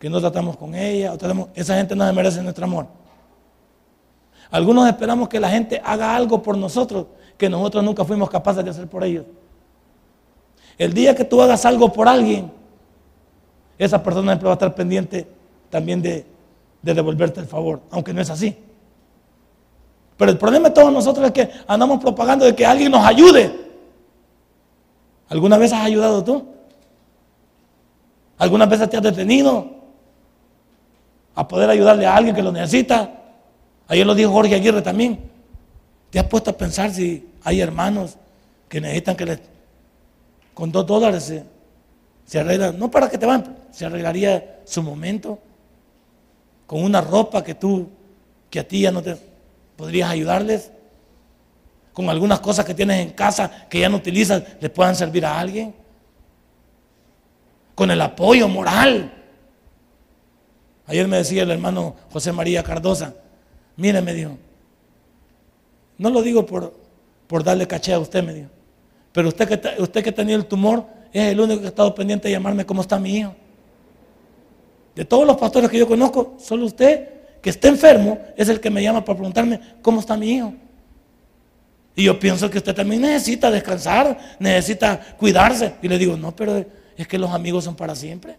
que no tratamos con ella, esa gente no se merece nuestro amor. Algunos esperamos que la gente haga algo por nosotros que nosotros nunca fuimos capaces de hacer por ellos. El día que tú hagas algo por alguien, esa persona siempre va a estar pendiente también de, de devolverte el favor, aunque no es así. Pero el problema de todos nosotros es que andamos propagando de que alguien nos ayude. ¿Alguna vez has ayudado tú? ¿Alguna vez te has detenido a poder ayudarle a alguien que lo necesita? Ayer lo dijo Jorge Aguirre también. ¿Te has puesto a pensar si hay hermanos que necesitan que les, con dos dólares se, se arreglan? No para que te van, se arreglaría su momento con una ropa que tú, que a ti ya no te ¿Podrías ayudarles? Con algunas cosas que tienes en casa que ya no utilizas, ¿les puedan servir a alguien? Con el apoyo moral. Ayer me decía el hermano José María Cardosa, mire, me dijo, no lo digo por, por darle caché a usted, me dijo, pero usted que, usted que tenía el tumor es el único que ha estado pendiente de llamarme cómo está mi hijo. De todos los pastores que yo conozco, solo usted que esté enfermo es el que me llama para preguntarme cómo está mi hijo. Y yo pienso que usted también necesita descansar, necesita cuidarse. Y le digo, no, pero es que los amigos son para siempre.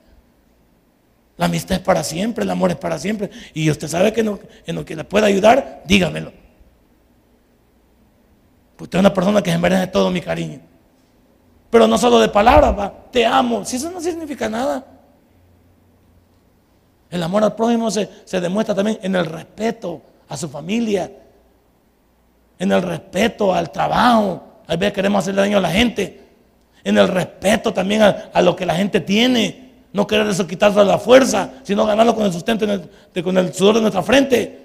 La amistad es para siempre, el amor es para siempre. Y usted sabe que en lo que le pueda ayudar, dígamelo. Usted es una persona que se merece todo mi cariño. Pero no solo de palabras, te amo. Si eso no significa nada. El amor al prójimo se, demuestra también en el respeto a su familia, en el respeto al trabajo. A veces queremos hacerle daño a la gente. En el respeto también a, lo que la gente tiene. No querer eso quitarse la fuerza, sino ganarlo con el sustento, con el sudor de nuestra frente.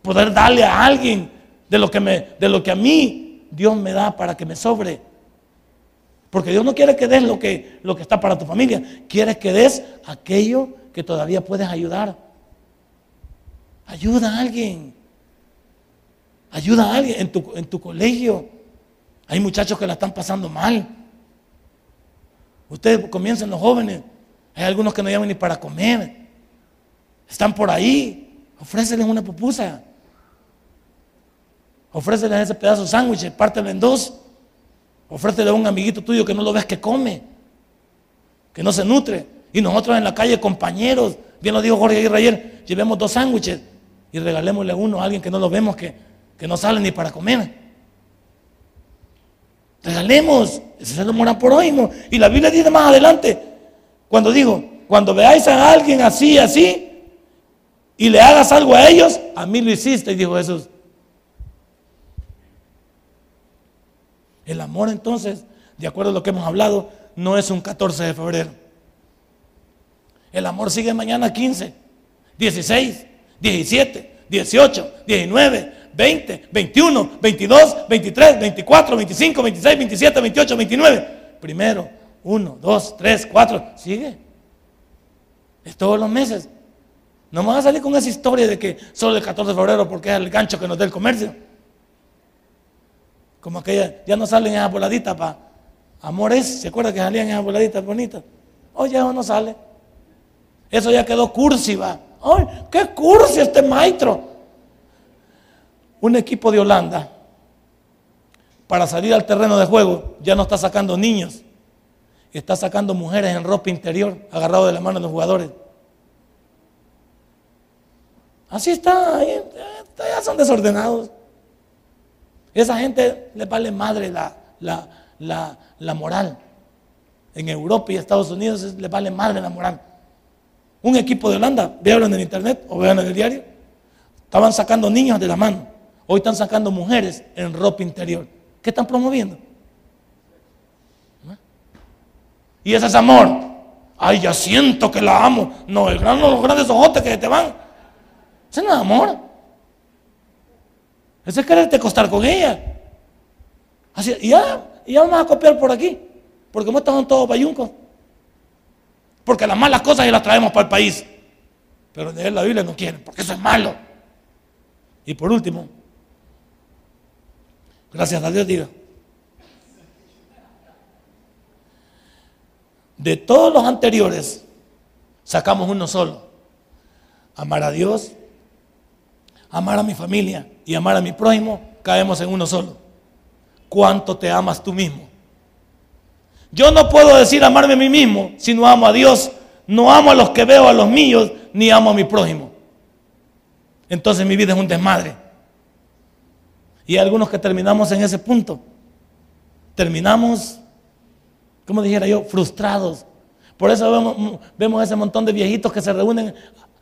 Poder darle a alguien de lo que, de lo que a mí Dios me da para que me sobre. Porque Dios no quiere que des lo que, lo que está para tu familia. Quiere que des aquello que todavía puedes ayudar. Ayuda a alguien. Ayuda a alguien en tu, en tu colegio. Hay muchachos que la están pasando mal. Ustedes comienzan los jóvenes. Hay algunos que no llevan ni para comer. Están por ahí. Ofréceles una pupusa. Ofréceles ese pedazo de sándwich, pártelo en dos. Ofrécele a un amiguito tuyo que no lo ves que come, que no se nutre. Y nosotros en la calle, compañeros, bien lo dijo Jorge Aguirre llevemos dos sándwiches y regalémosle uno a alguien que no lo vemos, que, no sale ni para comer. Regalemos, ese es el amor por hoy. Y la Biblia dice más adelante, cuando digo, cuando veáis a alguien así, así, y le hagas algo a ellos, a mí lo hiciste, dijo Jesús. El amor entonces, de acuerdo a lo que hemos hablado, no es un 14 de febrero. El amor sigue mañana 15, 16, 17, 18, 19, 20, 21, 22, 23, 24, 25, 26, 27, 28, 29. Primero, 1, 2, 3, 4. Sigue. Es todos los meses. No me vas a salir con esa historia de que solo el 14 de febrero porque es el gancho que nos da el comercio. Como aquella, ya no salen esas voladitas para amores. ¿Se acuerda que salían esas voladitas bonitas? Hoy ya no sale. Eso ya quedó cursiva. ¡Ay, qué cursi este maestro! Un equipo de Holanda, para salir al terreno de juego, ya no está sacando niños, está sacando mujeres en ropa interior, agarrado de la mano de los jugadores. Así está, ya son desordenados. Esa gente le vale madre la, la, la moral. En Europa y Estados Unidos le vale madre la moral un equipo de Holanda, vean en internet o vean en el diario, estaban sacando niños de la mano, hoy están sacando mujeres en ropa interior. ¿Qué están promoviendo? Y ese es amor. Ay, ya siento que la amo. No, el gran, los grandes ojotes que te van. Ese no es amor. Ese es quererte costar con ella. Y ya, y ya vamos a copiar por aquí. Porque como están todos payuncos. Porque las malas cosas ya las traemos para el país. pero leer la Biblia no quieren, porque eso es malo. Y por último, gracias a Dios diga, de todos los anteriores sacamos uno solo, amar a Dios, amar a mi familia y amar a mi prójimo, caemos en uno solo. ¿Cuánto te amas tú mismo? Yo no puedo decir amarme a mí mismo si no amo a Dios, no amo a los que veo, a los míos, ni amo a mi prójimo. Entonces mi vida es un desmadre. Y hay algunos que terminamos en ese punto. Terminamos, como dijera yo, frustrados. Por eso vemos, vemos ese montón de viejitos que se reúnen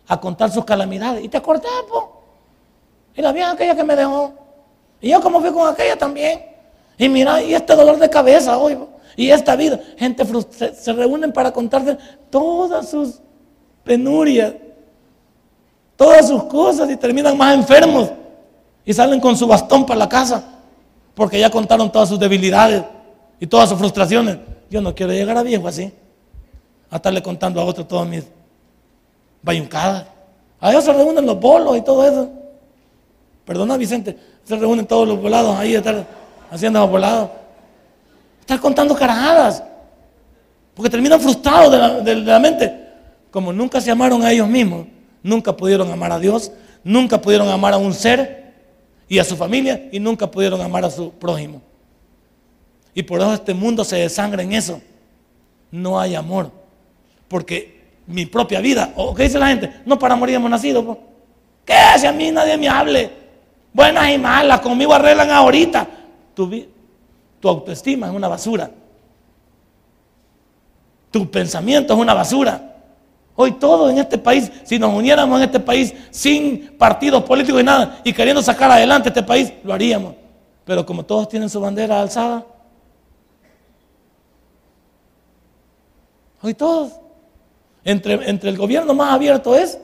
a contar sus calamidades. ¿Y te acordás, po? Y la vieja aquella que me dejó. Y yo como fui con aquella también. Y mira, y este dolor de cabeza hoy. Y esta vida. Gente se, se reúnen para contarse todas sus penurias. Todas sus cosas y terminan más enfermos. Y salen con su bastón para la casa. Porque ya contaron todas sus debilidades y todas sus frustraciones. Yo no quiero llegar a viejo así. A estarle contando a otro todas mis bayuncadas. A ellos se reúnen los bolos y todo eso. Perdona, Vicente. Se reúnen todos los volados ahí, estar haciendo volados. Estar contando carajadas. Porque terminan frustrados de la, mente. Como nunca se amaron a ellos mismos, nunca pudieron amar a Dios, nunca pudieron amar a un ser y a su familia y nunca pudieron amar a su prójimo. Y por eso este mundo se desangra en eso. No hay amor. Porque mi propia vida, o qué dice la gente, no para morir hemos nacido. ¿Qué si a mí nadie me hable? buenas y malas, conmigo arreglan ahorita. Tu, tu autoestima es una basura. Tu pensamiento es una basura. Hoy todos en este país, si nos uniéramos en este país sin partidos políticos y nada, y queriendo sacar adelante este país, lo haríamos. Pero como todos tienen su bandera alzada, hoy todos, entre, entre el gobierno más abierto es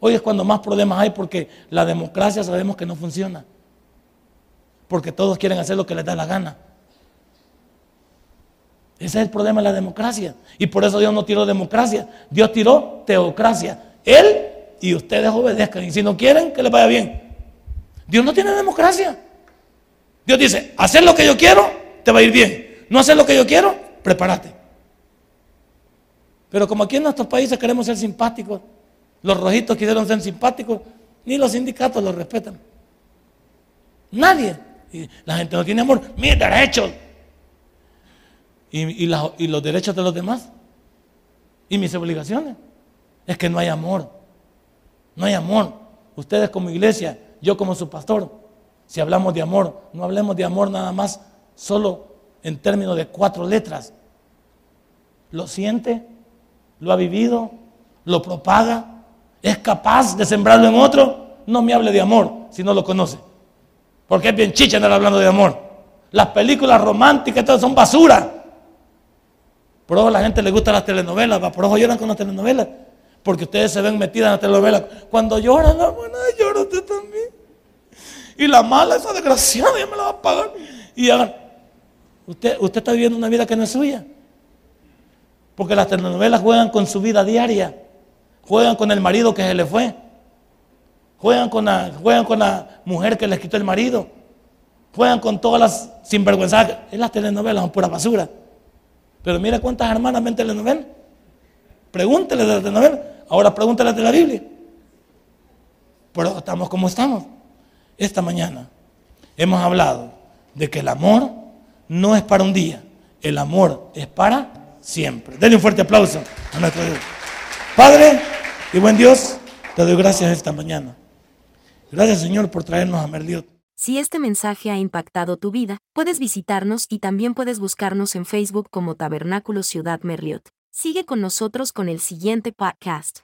Hoy es cuando más problemas hay porque la democracia sabemos que no funciona. Porque todos quieren hacer lo que les da la gana. Ese es el problema de la democracia. Y por eso Dios no tiró democracia. Dios tiró teocracia. Él y ustedes obedezcan. Y si no quieren, que les vaya bien. Dios no tiene democracia. Dios dice, hacer lo que yo quiero, te va a ir bien. No hacer lo que yo quiero, prepárate. Pero como aquí en nuestros países queremos ser simpáticos, los rojitos quisieron ser simpáticos, ni los sindicatos los respetan. Nadie. la gente no tiene amor. Mis derechos. Y, y los derechos de los demás. Y mis obligaciones. Es que no hay amor. No hay amor. Ustedes como iglesia, yo como su pastor, si hablamos de amor, no hablemos de amor nada más solo en términos de cuatro letras. Lo siente, lo ha vivido, lo propaga, es capaz de sembrarlo en otro, no me hable de amor si no lo conoce. Porque es bien chicha andar hablando de amor. Las películas románticas todas son basura. Por eso a la gente le gustan las telenovelas, por eso lloran con las telenovelas. Porque ustedes se ven metidas en las telenovelas. Cuando lloran la llora usted también. Y la mala, esa desgraciada, ya me la va a pagar. Y hagan, usted, usted está viviendo una vida que no es suya. Porque las telenovelas juegan con su vida diaria. Juegan con el marido que se le fue. Juegan con la, juegan con la mujer que les quitó el marido. Juegan con todas las sinvergüenzas. Es las telenovelas son pura basura. Pero mira cuántas hermanas ven telenovelas. Pregúntele de la telenovela. Ahora pregúntele de la Biblia. Pero estamos como estamos. Esta mañana hemos hablado de que el amor no es para un día. El amor es para siempre. Denle un fuerte aplauso a nuestro Dios. Padre, y buen Dios, te doy gracias esta mañana. Gracias Señor por traernos a Merliot. Si este mensaje ha impactado tu vida, puedes visitarnos y también puedes buscarnos en Facebook como Tabernáculo Ciudad Merliot. Sigue con nosotros con el siguiente podcast.